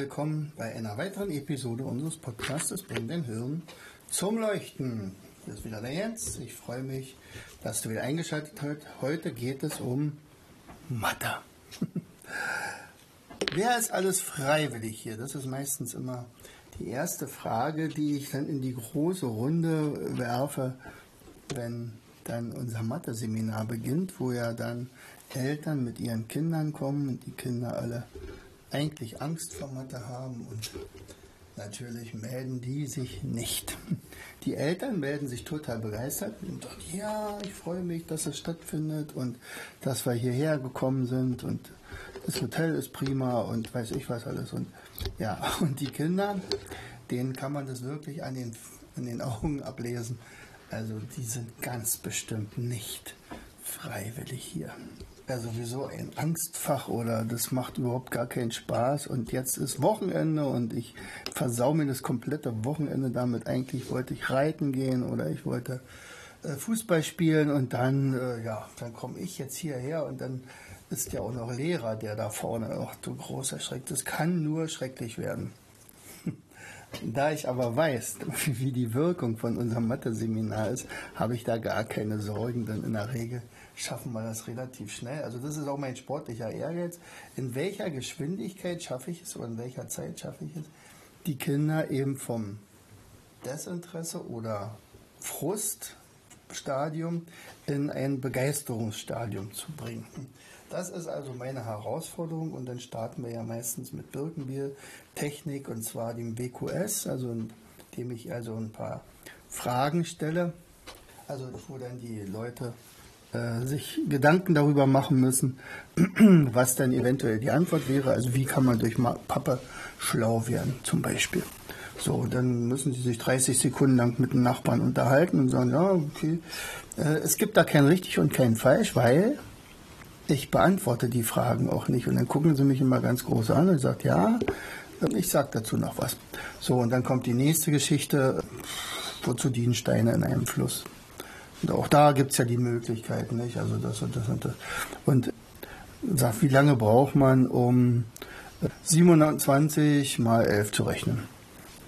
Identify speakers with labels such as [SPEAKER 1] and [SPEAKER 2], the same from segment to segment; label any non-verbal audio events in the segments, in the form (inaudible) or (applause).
[SPEAKER 1] Willkommen bei einer weiteren Episode unseres Podcasts Bring dein Hirn zum Leuchten. Hier ist wieder der Jens. Ich freue mich, dass du wieder eingeschaltet hast. Heute geht es um Mathe. (laughs) Wer ist alles freiwillig hier? Das ist meistens immer die erste Frage, die ich dann in die große Runde werfe, wenn dann unser Mathe-Seminar beginnt, wo ja dann Eltern mit ihren Kindern kommen und die Kinder alle eigentlich Angst vor Mathe haben und natürlich melden die sich nicht. (laughs) Die Eltern melden sich total begeistert und sagen, ja, ich freue mich, dass es stattfindet und dass wir hierher gekommen sind und das Hotel ist prima und weiß ich was alles. Und ja, (laughs) und die Kinder, denen kann man das wirklich an den, an den Augen ablesen. Also die sind ganz bestimmt nicht freiwillig hier ja sowieso ein Angstfach oder das macht überhaupt gar keinen Spaß und jetzt ist Wochenende und ich versau mir das komplette Wochenende damit. Eigentlich wollte ich reiten gehen oder ich wollte äh, Fußball spielen und dann, äh, ja, dann komme ich jetzt hierher und dann ist ja auch noch Lehrer, der da vorne, ach du großer Schreck, das kann nur schrecklich werden. (laughs) Da ich aber weiß, (laughs) wie die Wirkung von unserem Mathe-Seminar ist, habe ich da gar keine Sorgen, denn in der Regel schaffen wir das relativ schnell. Also das ist auch mein sportlicher Ehrgeiz. In welcher Geschwindigkeit schaffe ich es oder in welcher Zeit schaffe ich es, die Kinder eben vom Desinteresse oder Fruststadium in ein Begeisterungsstadium zu bringen. Das ist also meine Herausforderung und dann starten wir ja meistens mit Birkenbier Technik und zwar dem BQS, also indem ich also ein paar Fragen stelle, also wo dann die Leute äh, sich Gedanken darüber machen müssen, (clears throat) was dann eventuell die Antwort wäre. Also wie kann man durch Pappe schlau werden zum Beispiel. So, dann müssen sie sich 30 Sekunden lang mit dem Nachbarn unterhalten und sagen, ja, okay, äh, es gibt da kein richtig und kein falsch, weil ich beantworte die Fragen auch nicht. Und dann gucken sie mich immer ganz groß an und sagt, ja, ich sag dazu noch was. So, und dann kommt die nächste Geschichte, wozu dienen Steine in einem Fluss? Und auch da gibt es ja die Möglichkeiten, nicht? Also das und das und das. Und sagt, wie lange braucht man, um 720 mal 11 zu rechnen?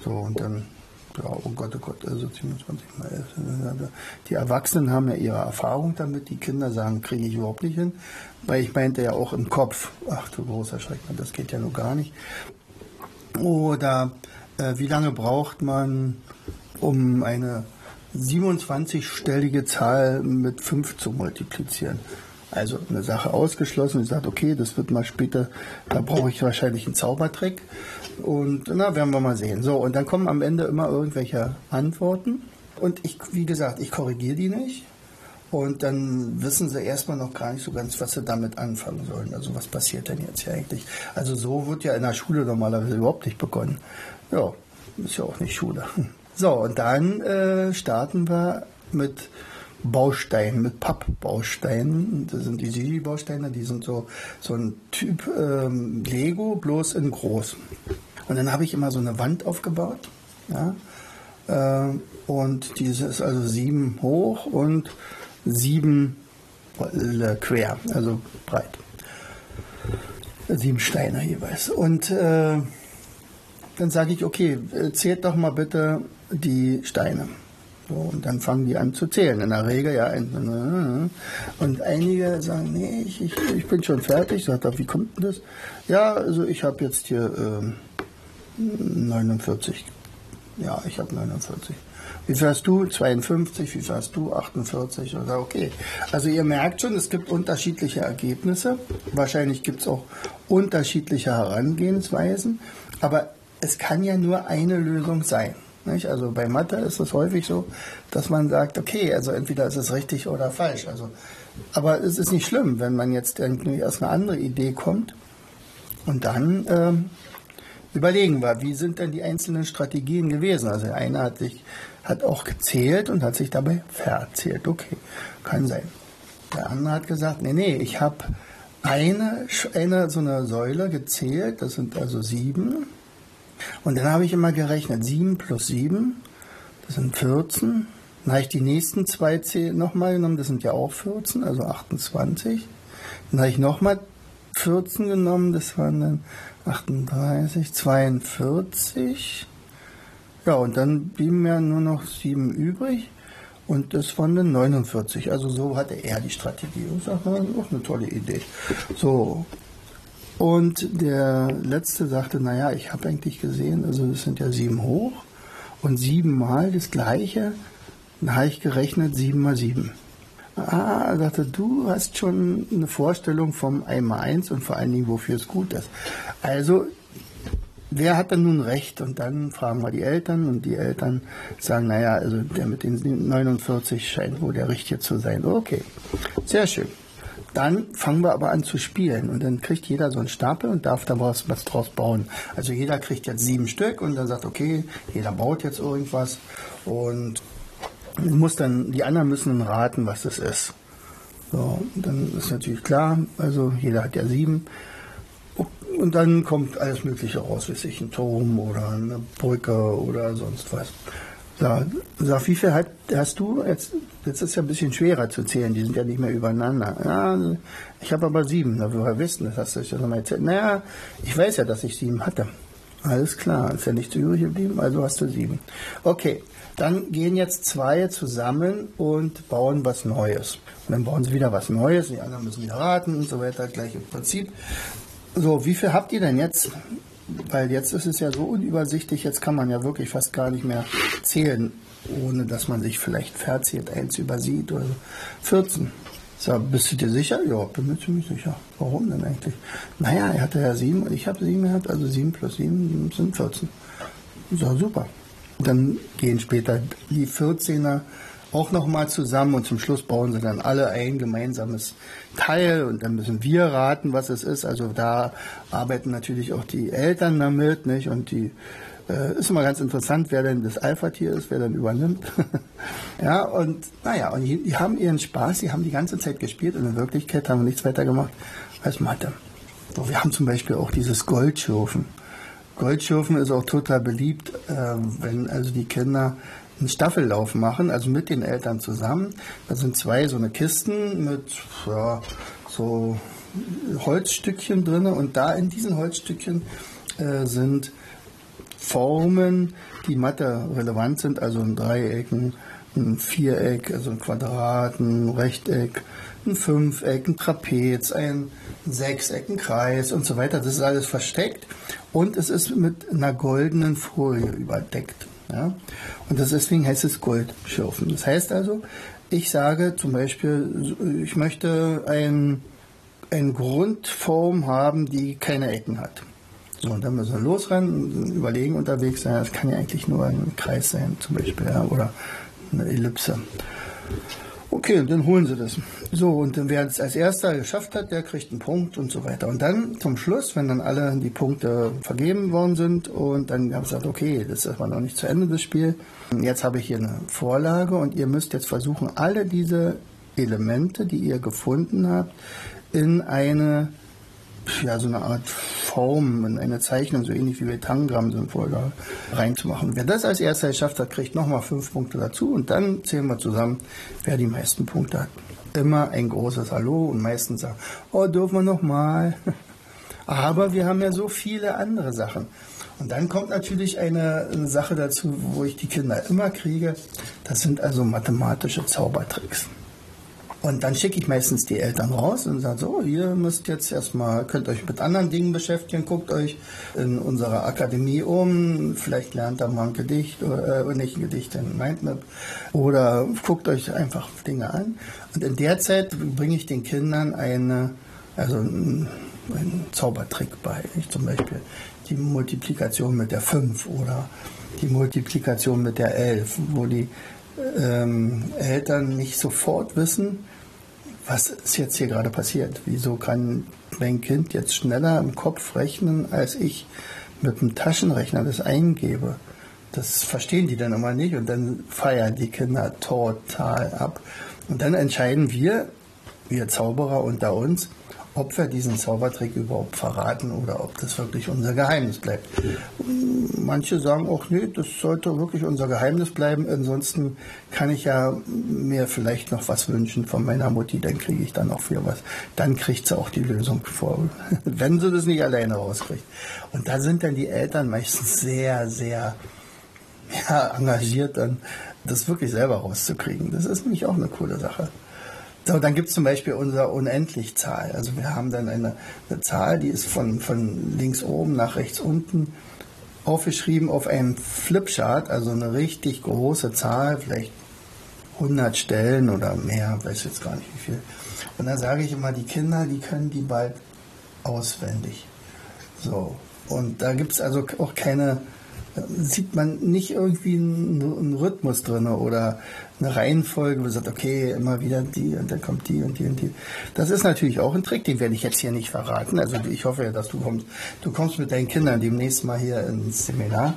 [SPEAKER 1] So, und dann, ja, oh Gott, oh Gott, also 27 mal 11. Die Erwachsenen haben ja ihre Erfahrung damit, die Kinder sagen, kriege ich überhaupt nicht hin. Weil ich meinte ja auch im Kopf, ach du großer Schreck, das geht ja nur gar nicht. Oder äh, wie lange braucht man, um eine 27-stellige Zahl mit 5 zu multiplizieren. Also eine Sache ausgeschlossen. Ich sage, okay, das wird mal später, da brauche ich wahrscheinlich einen Zaubertrick. Und na, werden wir mal sehen. So, und dann kommen am Ende immer irgendwelche Antworten. Und ich, wie gesagt, ich korrigiere die nicht. Und dann wissen sie erstmal noch gar nicht so ganz, was sie damit anfangen sollen. Also was passiert denn jetzt hier eigentlich? Also so wird ja in der Schule normalerweise überhaupt nicht begonnen. Ja, ist ja auch nicht Schule. So, und dann äh, starten wir mit Bausteinen, mit Pappbausteinen. Das sind die Sigi-Bausteine, die sind so, so ein Typ ähm, Lego, bloß in groß. Und dann habe ich immer so eine Wand aufgebaut. Ja? Äh, und diese ist also sieben hoch und sieben äh, quer, also breit. Sieben Steine jeweils. Und äh, dann sage ich, okay, zählt doch mal bitte die Steine. So, und dann fangen die an zu zählen. In der Regel, ja. Und einige sagen, nee, ich, ich, ich bin schon fertig. Sagt er, wie kommt denn das? Ja, also ich habe jetzt hier äh, 49. Ja, ich habe 49. Wie hast du? 52. Wie hast du? 48. Oder okay. Also ihr merkt schon, es gibt unterschiedliche Ergebnisse. Wahrscheinlich gibt es auch unterschiedliche Herangehensweisen. Aber es kann ja nur eine Lösung sein. Nicht? Also bei Mathe ist es häufig so, dass man sagt, okay, also entweder ist es richtig oder falsch. Also Aber es ist nicht schlimm, wenn man jetzt irgendwie erst eine andere Idee kommt und dann ähm, überlegen wir, wie sind denn die einzelnen Strategien gewesen. Also der eine hat sich hat auch gezählt und hat sich dabei verzählt. Okay, kann sein. Der andere hat gesagt, nee, nee, ich habe eine, eine so eine Säule gezählt, das sind also sieben. Und dann habe ich immer gerechnet, sieben plus sieben, das sind 14. Dann habe ich die nächsten zwei nochmal genommen, das sind ja auch 14, also 28. Dann habe ich nochmal 14 genommen, das waren dann 38, 42. Ja, und dann blieben mir nur noch sieben übrig. Und das waren dann 49. Also so hatte er die Strategie. Und sagt man, auch eine tolle Idee. So. Und der letzte sagte, naja, ich habe eigentlich gesehen, also das sind ja sieben hoch und siebenmal das gleiche. Dann habe ich gerechnet, sieben mal sieben. Ah, er sagte, du hast schon eine Vorstellung vom einmal eins und vor allen Dingen, wofür es gut ist. Also wer hat denn nun recht? Und dann fragen wir die Eltern und die Eltern sagen, naja, also der mit den 49 scheint wohl der Richtige zu sein. Okay, sehr schön. Dann fangen wir aber an zu spielen und dann kriegt jeder so einen Stapel und darf da was, was draus bauen. Also jeder kriegt jetzt sieben Stück und dann sagt, okay, jeder baut jetzt irgendwas und muss dann, die anderen müssen raten, was das ist. So, dann ist natürlich klar, also jeder hat ja sieben. Und dann kommt alles Mögliche raus, wie sich ein Turm oder eine Brücke oder sonst was. So, sag, wie viel hat, hast du? Jetzt, jetzt ist es ja ein bisschen schwerer zu zählen, die sind ja nicht mehr übereinander. Ja, ich habe aber sieben, da woher wissen, das hast du ja nochmal erzählt. Naja, ich weiß ja, dass ich sieben hatte. Alles klar, ist ja nichts übrig geblieben, also hast du sieben. Okay, dann gehen jetzt zwei zusammen und bauen was Neues. Und dann bauen sie wieder was Neues, die anderen müssen wieder raten und so weiter, gleiches Prinzip. So, wie viel habt ihr denn jetzt? Weil jetzt ist es ja so unübersichtlich, jetzt kann man ja wirklich fast gar nicht mehr zählen, ohne dass man sich vielleicht verzählt, eins übersieht oder so. 14. So, bist du dir sicher? Ja, bin mir ziemlich sicher. Warum denn eigentlich? Naja, er hatte ja sieben und ich habe sieben gehabt, also sieben plus sieben sind 14. So, super. Dann gehen später die 14er auch nochmal zusammen und zum Schluss bauen sie dann alle ein gemeinsames Teil und dann müssen wir raten, was es ist. Also da arbeiten natürlich auch die Eltern damit, nicht? Und die äh, ist immer ganz interessant, wer denn das Alpha-Tier ist, wer dann übernimmt. (laughs) ja, und naja, und die, die, haben ihren Spaß, die haben die ganze Zeit gespielt und in Wirklichkeit haben wir nichts weiter gemacht als Mathe. So, wir haben zum Beispiel auch dieses Goldschürfen. Goldschürfen ist auch total beliebt, äh, wenn also die Kinder einen Staffellauf machen, also mit den Eltern zusammen. Da sind zwei so eine Kisten mit ja, so Holzstückchen drin und da in diesen Holzstückchen äh, sind Formen, die Mathe relevant sind, also ein Dreieck, ein Viereck, also ein Quadrat, ein Rechteck, ein Fünfeck, ein Trapez, ein Sechseck, ein Kreis und so weiter. Das ist alles versteckt und es ist mit einer goldenen Folie überdeckt. Ja? Und das deswegen heißt es Goldschürfen. Das heißt also, ich sage zum Beispiel, ich möchte ein, eine Grundform haben, die keine Ecken hat. So, und dann müssen wir losrennen, überlegen unterwegs sein. Das kann ja eigentlich nur ein Kreis sein, zum Beispiel, ja, oder eine Ellipse. Okay, und dann holen sie das. So, und wer es als erster geschafft hat, der kriegt einen Punkt und so weiter. Und dann zum Schluss, wenn dann alle die Punkte vergeben worden sind und dann habe ich gesagt, okay, das aber noch nicht zu Ende des Spiels. Jetzt habe ich hier eine Vorlage und ihr müsst jetzt versuchen, alle diese Elemente, die ihr gefunden habt, in eine ja, so eine Art Form, in eine Zeichnung, so ähnlich wie bei Tangram sind vorher reinzumachen. Wer das als erster geschafft hat, kriegt nochmal fünf Punkte dazu und dann zählen wir zusammen, wer die meisten Punkte hat. Immer ein großes Hallo und meistens sagen, oh, dürfen wir nochmal. (laughs) Aber wir haben ja so viele andere Sachen. Und dann kommt natürlich eine, eine Sache dazu, wo ich die Kinder immer kriege. Das sind also mathematische Zaubertricks. Und dann schicke ich meistens die Eltern raus und sage so, ihr müsst jetzt erstmal, könnt euch mit anderen Dingen beschäftigen, guckt euch in unserer Akademie um, vielleicht lernt da mal ein Gedicht, oder äh, nicht ein Gedicht, ein Mindmap, oder guckt euch einfach Dinge an. Und in der Zeit bringe ich den Kindern eine, also einen, einen Zaubertrick bei. Ich zum Beispiel die Multiplikation mit der 5 oder die Multiplikation mit der 11, wo die ähm, Eltern nicht sofort wissen, was ist jetzt hier gerade passiert? Wieso kann mein Kind jetzt schneller im Kopf rechnen, als ich mit dem Taschenrechner das eingebe? Das verstehen die dann immer nicht und dann feiern die Kinder total ab. Und dann entscheiden wir, wir Zauberer unter uns, ob wir diesen Zaubertrick überhaupt verraten oder ob das wirklich unser Geheimnis bleibt. Manche sagen auch, nee, das sollte wirklich unser Geheimnis bleiben. Ansonsten kann ich ja mir vielleicht noch was wünschen von meiner Mutti, dann kriege ich dann auch für was. Dann kriegt sie auch die Lösung vor, (laughs) wenn sie das nicht alleine rauskriegt. Und da sind dann die Eltern meistens sehr, sehr ja, engagiert, dann das wirklich selber rauszukriegen. Das ist nämlich auch eine coole Sache. So, dann gibt es zum Beispiel unser Unendlich-Zahl. Also wir haben dann eine, eine, Zahl, die ist von, von links oben nach rechts unten aufgeschrieben auf einem Flipchart, also eine richtig große Zahl, vielleicht 100 Stellen oder mehr, weiß jetzt gar nicht wie viel. Und dann sage ich immer, die Kinder, die können die bald auswendig. So, und da gibt es also auch keine sieht man nicht irgendwie einen, Rhythmus drin oder eine Reihenfolge, wo man sagt, okay, immer wieder die und dann kommt die und die und die. Das ist natürlich auch ein Trick, den werde ich jetzt hier nicht verraten. Also ich hoffe ja, dass du kommst. Du kommst mit deinen Kindern demnächst mal hier ins Seminar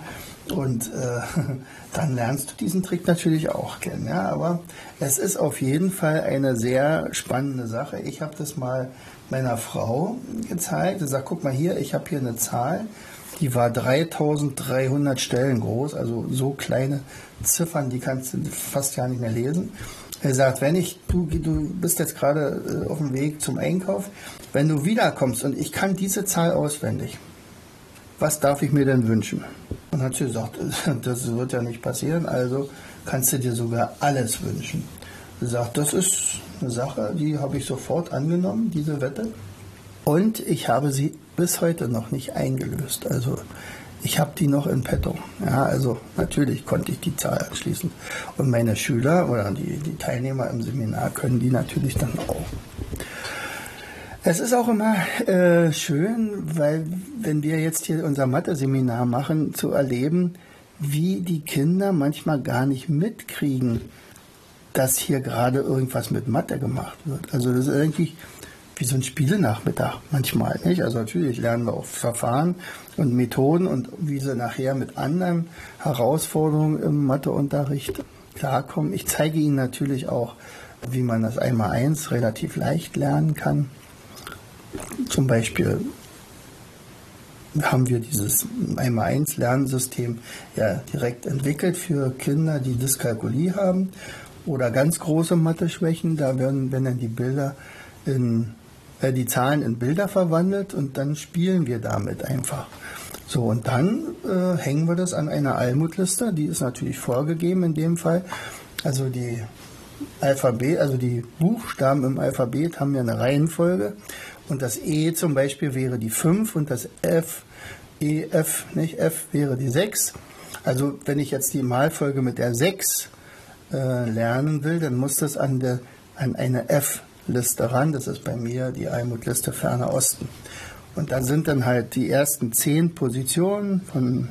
[SPEAKER 1] und äh, (laughs) dann lernst du diesen Trick natürlich auch kennen. Ja? Aber es ist auf jeden Fall eine sehr spannende Sache. Ich habe das mal meiner Frau gezeigt und gesagt, guck mal hier, ich habe hier eine Zahl die war 3300 Stellen groß, also so kleine Ziffern, die kannst du fast gar nicht mehr lesen. Er sagt, wenn ich, du, du bist jetzt gerade äh, auf dem Weg zum Einkauf, wenn du wiederkommst und ich kann diese Zahl auswendig, was darf ich mir denn wünschen? Und hat sie gesagt, (laughs) das wird ja nicht passieren, also kannst du dir sogar alles wünschen. Sie sagt, das ist eine Sache, die habe ich sofort angenommen, diese Wette. Und ich habe sie bis heute noch nicht eingelöst. Also ich habe die noch in petto. Ja, also natürlich konnte ich die Zahl anschließen. Und meine Schüler oder die, die Teilnehmer im Seminar können die natürlich dann auch. Es ist auch immer äh, schön, weil wenn wir jetzt hier unser Mathe-Seminar machen, zu erleben, wie die Kinder manchmal gar nicht mitkriegen, dass hier gerade irgendwas mit Mathe gemacht wird. Also das ist irgendwie wie so ein Spielenachmittag manchmal. Nicht? Also natürlich lernen wir auch Verfahren und Methoden und wie sie nachher mit anderen Herausforderungen im Matheunterricht klarkommen. Ich zeige Ihnen natürlich auch, wie man das Einmal-Eins relativ leicht lernen kann. Zum Beispiel haben wir dieses Einmal-Eins-Lernsystem ja direkt entwickelt für Kinder, die Dyskalkulie haben oder ganz große Mathe-Schwächen. Da werden, wenn dann die Bilder in äh, die Zahlen in Bilder verwandelt und dann spielen wir damit einfach. So, und dann äh, hängen wir das an einer Almutliste, die ist natürlich vorgegeben in dem Fall. Also die Alphabet, also die Buchstaben im Alphabet haben ja eine Reihenfolge und das E zum Beispiel wäre die 5 und das F, E, F, nicht F wäre die 6. Also wenn ich jetzt die Malfolge mit der 6 äh, lernen will, dann muss das an, der, an eine F Liste ran. Das ist bei mir die Almut-Liste Ferner Osten. Und dann sind dann halt die ersten zehn Positionen von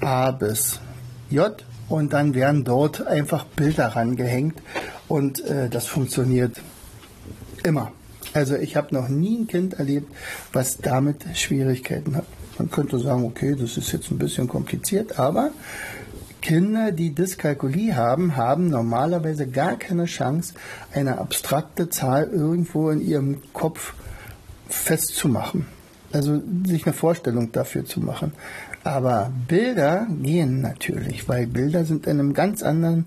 [SPEAKER 1] A bis J und dann werden dort einfach Bilder rangehängt und äh, das funktioniert immer. Also ich habe noch nie ein Kind erlebt, was damit Schwierigkeiten hat. Man könnte sagen, okay, das ist jetzt ein bisschen kompliziert, aber Kinder, die Dyskalkulie haben, haben normalerweise gar keine Chance, eine abstrakte Zahl irgendwo in ihrem Kopf festzumachen. Also sich eine Vorstellung dafür zu machen. Aber Bilder gehen natürlich, weil Bilder sind in einem ganz anderen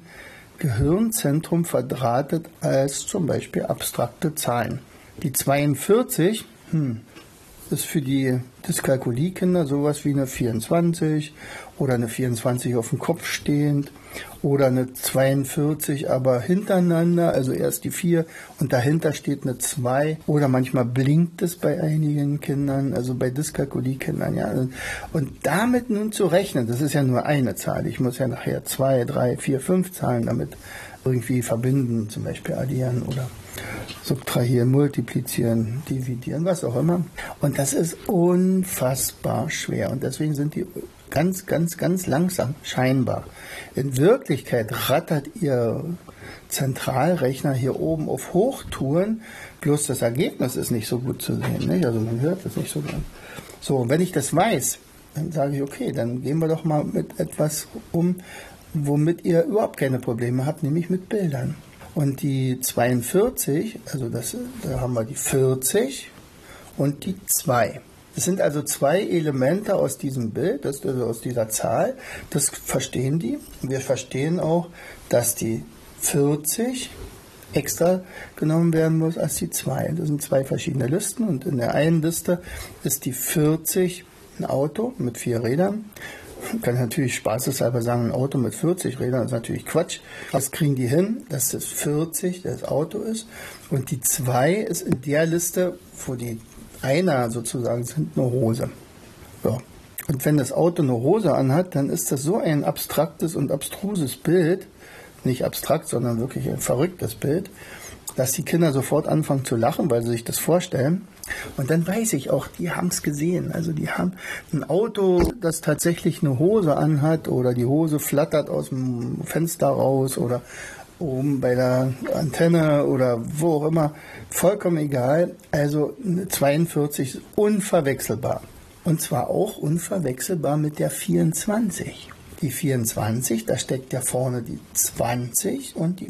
[SPEAKER 1] Gehirnzentrum verdrahtet als zum Beispiel abstrakte Zahlen. Die 42, hm, ist für die Dyskalkulie-Kinder sowas wie eine 24 oder eine 24 auf dem Kopf stehend oder eine 42 aber hintereinander, also erst die 4 und dahinter steht eine 2 oder manchmal blinkt es bei einigen Kindern, also bei Dyskalkulie-Kindern, ja. Und damit nun zu rechnen, das ist ja nur eine Zahl, ich muss ja nachher 2, 3, 4, 5 Zahlen damit irgendwie verbinden, zum Beispiel addieren oder subtrahieren, multiplizieren, dividieren, was auch immer. Und das ist unfassbar schwer. Und deswegen sind die ganz, ganz, ganz langsam, scheinbar. In Wirklichkeit rattert ihr Zentralrechner hier oben auf Hochtouren, bloß das Ergebnis ist nicht so gut zu sehen. Nicht? Also man hört es nicht so gut. So, wenn ich das weiß, dann sage ich, okay, dann gehen wir doch mal mit etwas um, womit ihr überhaupt keine Probleme habt, nämlich mit Bildern. Und die 42, also das, da haben wir die 40 und die 2. Es sind also zwei Elemente aus diesem Bild, das, also aus dieser Zahl. Das verstehen die. Wir verstehen auch, dass die 40 extra genommen werden muss als die 2. Das sind zwei verschiedene Listen und in der einen Liste ist die 40 ein Auto mit vier Rädern. Man kann natürlich spaßeshalber sagen, ein Auto mit 40 Rädern ist natürlich Quatsch. Was kriegen die hin, dass das 40 das Auto ist? Und die 2 ist in der Liste, wo die einer sozusagen sind, eine Hose. So. Und wenn das Auto eine Hose anhat, dann ist das so ein abstraktes und abstruses Bild, nicht abstrakt, sondern wirklich ein verrücktes Bild, dass die Kinder sofort anfangen zu lachen, weil sie sich das vorstellen. Und dann weiß ich auch, die haben es gesehen. Also die haben ein Auto, das tatsächlich eine Hose anhat oder die Hose flattert aus dem Fenster raus oder oben bei der Antenne oder wo auch immer. Vollkommen egal. Also 42 ist unverwechselbar. Und zwar auch unverwechselbar mit der 24 die 24, da steckt ja vorne die 20 und die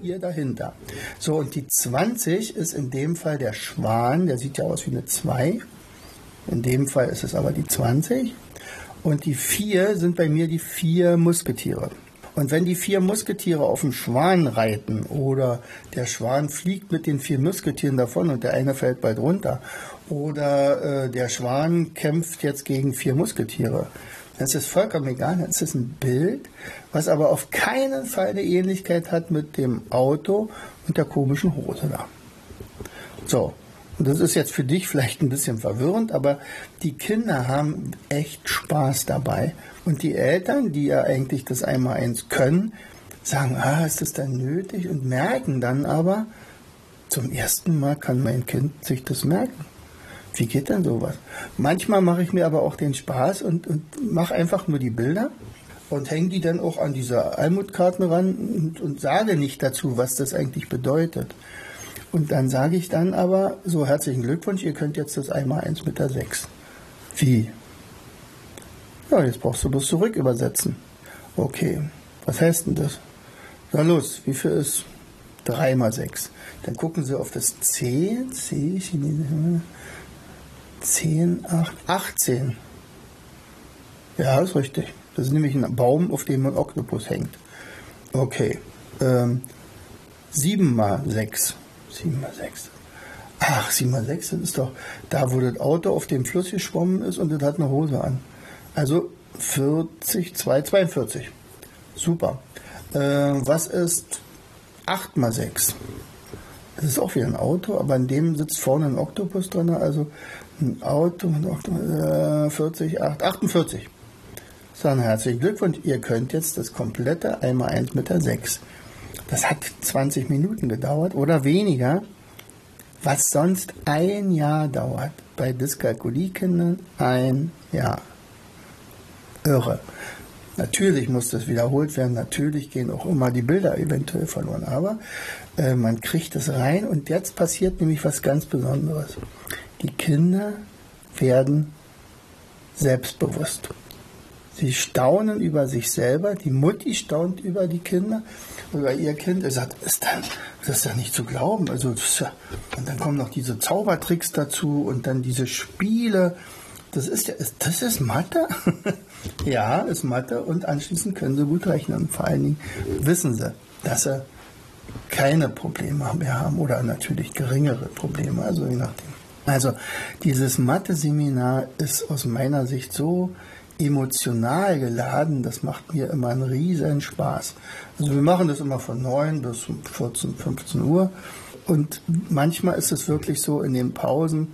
[SPEAKER 1] 4 dahinter. So, und die 20 ist in dem Fall der Schwan, der sieht ja aus wie eine 2. In dem Fall ist es aber die 20. Und die 4 sind bei mir die vier Musketiere. Und wenn die vier Musketiere auf dem Schwan reiten oder der Schwan fliegt mit den vier Musketieren davon und der eine fällt bald runter oder äh, der Schwan kämpft jetzt gegen vier Musketiere, das ist vollkommen egal. Das ist ein Bild, was aber auf keinen Fall eine Ähnlichkeit hat mit dem Auto und der komischen Hose da. So. Und das ist jetzt für dich vielleicht ein bisschen verwirrend, aber die Kinder haben echt Spaß dabei. Und die Eltern, die ja eigentlich das einmal eins können, sagen, ah, ist das dann nötig? Und merken dann aber, zum ersten Mal kann mein Kind sich das merken. Wie geht denn sowas? Manchmal mache ich mir aber auch den Spaß und, und mache einfach nur die Bilder und hänge die dann auch an diese Almutkarten ran und, und sage nicht dazu, was das eigentlich bedeutet. Und dann sage ich dann aber, so herzlichen Glückwunsch, ihr könnt jetzt das einmal eins mit der 6. Wie? Ja, jetzt brauchst du bloß zurück übersetzen. Okay, was heißt denn das? Na los, wie viel ist 3 mal 6? Dann gucken Sie auf das C, C, Chinesisch, 10, 8, 18. Ja, ist richtig. Das ist nämlich ein Baum, auf dem ein Oktopus hängt. Okay. Ähm, 7 mal 6. 7 mal 6. Ach, 7 mal 6, das ist doch da, wo das Auto auf dem Fluss geschwommen ist und das hat eine Hose an. Also 40, 2, 42. Super. Äh, was ist 8 mal 6? Das ist auch wieder ein Auto, aber in dem sitzt vorne ein Oktopus drin, also ein Auto, äh, 40, 8, 48. So, dann herzlichen Glückwunsch. Ihr könnt jetzt das komplette einmal 1 mit der 6. Das hat 20 Minuten gedauert oder weniger, was sonst ein Jahr dauert. Bei Dyskalkuliekindern ein Jahr. Irre. Natürlich muss das wiederholt werden, natürlich gehen auch immer die Bilder eventuell verloren, aber äh, man kriegt es rein und jetzt passiert nämlich was ganz Besonderes. Die Kinder werden selbstbewusst. Sie staunen über sich selber, die Mutti staunt über die Kinder, über ihr Kind. Er sagt, ist dann, das ist ja nicht zu glauben. Also, ja, und dann kommen noch diese Zaubertricks dazu und dann diese Spiele. Das ist ja, das ist Mathe? (laughs) ja, ist Mathe und anschließend können sie gut rechnen. Vor allen Dingen wissen sie, dass sie keine Probleme mehr haben oder natürlich geringere Probleme, also je nachdem. Also dieses Mathe-Seminar ist aus meiner Sicht so emotional geladen, das macht mir immer einen riesen Spaß. Also wir machen das immer von 9 bis 14, 15 Uhr. Und manchmal ist es wirklich so in den Pausen,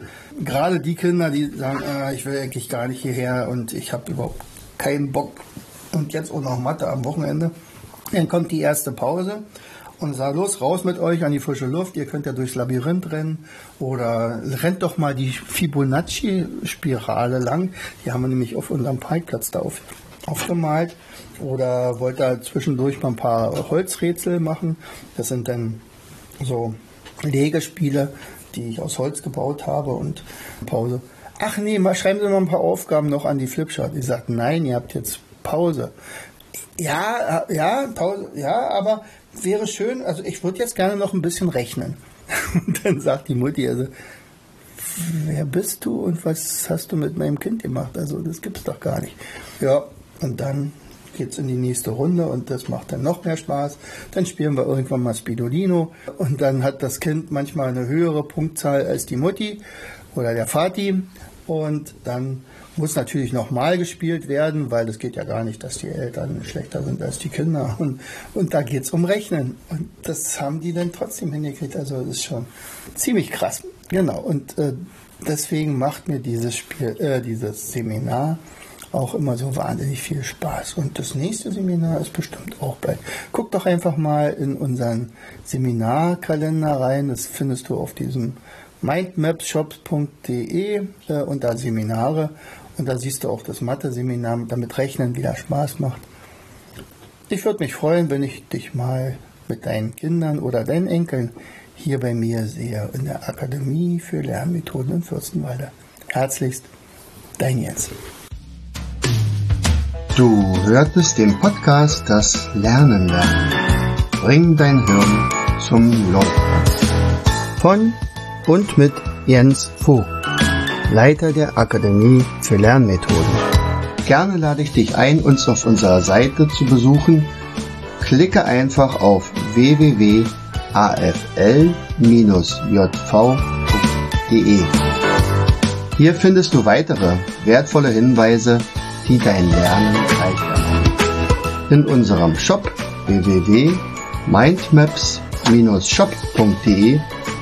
[SPEAKER 1] gerade die Kinder, die sagen, äh, ich will eigentlich gar nicht hierher und ich habe überhaupt keinen Bock. Und jetzt auch noch Mathe am Wochenende, dann kommt die erste Pause und sah los, raus mit euch an die frische Luft, ihr könnt ja durchs Labyrinth rennen oder rennt doch mal die Fibonacci-Spirale lang. Die haben wir nämlich auf unserem Parkplatz da auf, aufgemalt. oder wollte da zwischendurch mal ein paar Holzrätsel machen. Das sind dann so Legespiele, die ich aus Holz gebaut habe und Pause. Ach nee, mal schreiben Sie noch ein paar Aufgaben noch an die Flipchart. Ich sagte, nein, ihr habt jetzt Pause. Ja, ja, Pause, ja, aber wäre schön, also ich würde jetzt gerne noch ein bisschen rechnen. (laughs) Und dann sagt die Mutti, also, wer bist du und was hast du mit meinem Kind gemacht? Also, das gibt's doch gar nicht. Ja, und dann geht's in die nächste Runde und das macht dann noch mehr Spaß. Dann spielen wir irgendwann mal Spidolino und dann hat das Kind manchmal eine höhere Punktzahl als die Mutti oder der Vati und dann muss natürlich nochmal gespielt werden, weil es geht ja gar nicht, dass die Eltern schlechter sind als die Kinder. Und, und da geht es um Rechnen. Und das haben die dann trotzdem hingekriegt. Also das ist schon ziemlich krass. Genau. Und äh, deswegen macht mir dieses Spiel, äh, dieses Seminar auch immer so wahnsinnig viel Spaß. Und das nächste Seminar ist bestimmt auch bald. Guck doch einfach mal in unseren Seminarkalender rein. Das findest du auf diesem mindmapshops.de äh, unter Seminare. Und da siehst du auch das Mathe-Seminar, damit Rechnen wieder Spaß macht. Ich würde mich freuen, wenn ich dich mal mit deinen Kindern oder deinen Enkeln hier bei mir sehe in der Akademie für Lernmethoden in Fürstenwalde. Herzlichst, dein Jens.
[SPEAKER 2] Du hörtest den Podcast Das Lernen lernen. Bring dein Hirn zum Laufen.
[SPEAKER 1] Von und mit Jens Vogt, Leiter der Akademie für Lernmethoden.
[SPEAKER 2] Gerne lade ich dich ein, uns auf unserer Seite zu besuchen. Klicke einfach auf www.afl-jv.de. Hier findest du weitere wertvolle Hinweise, die dein Lernen leichter machen. In unserem Shop www.mindmaps-shop.de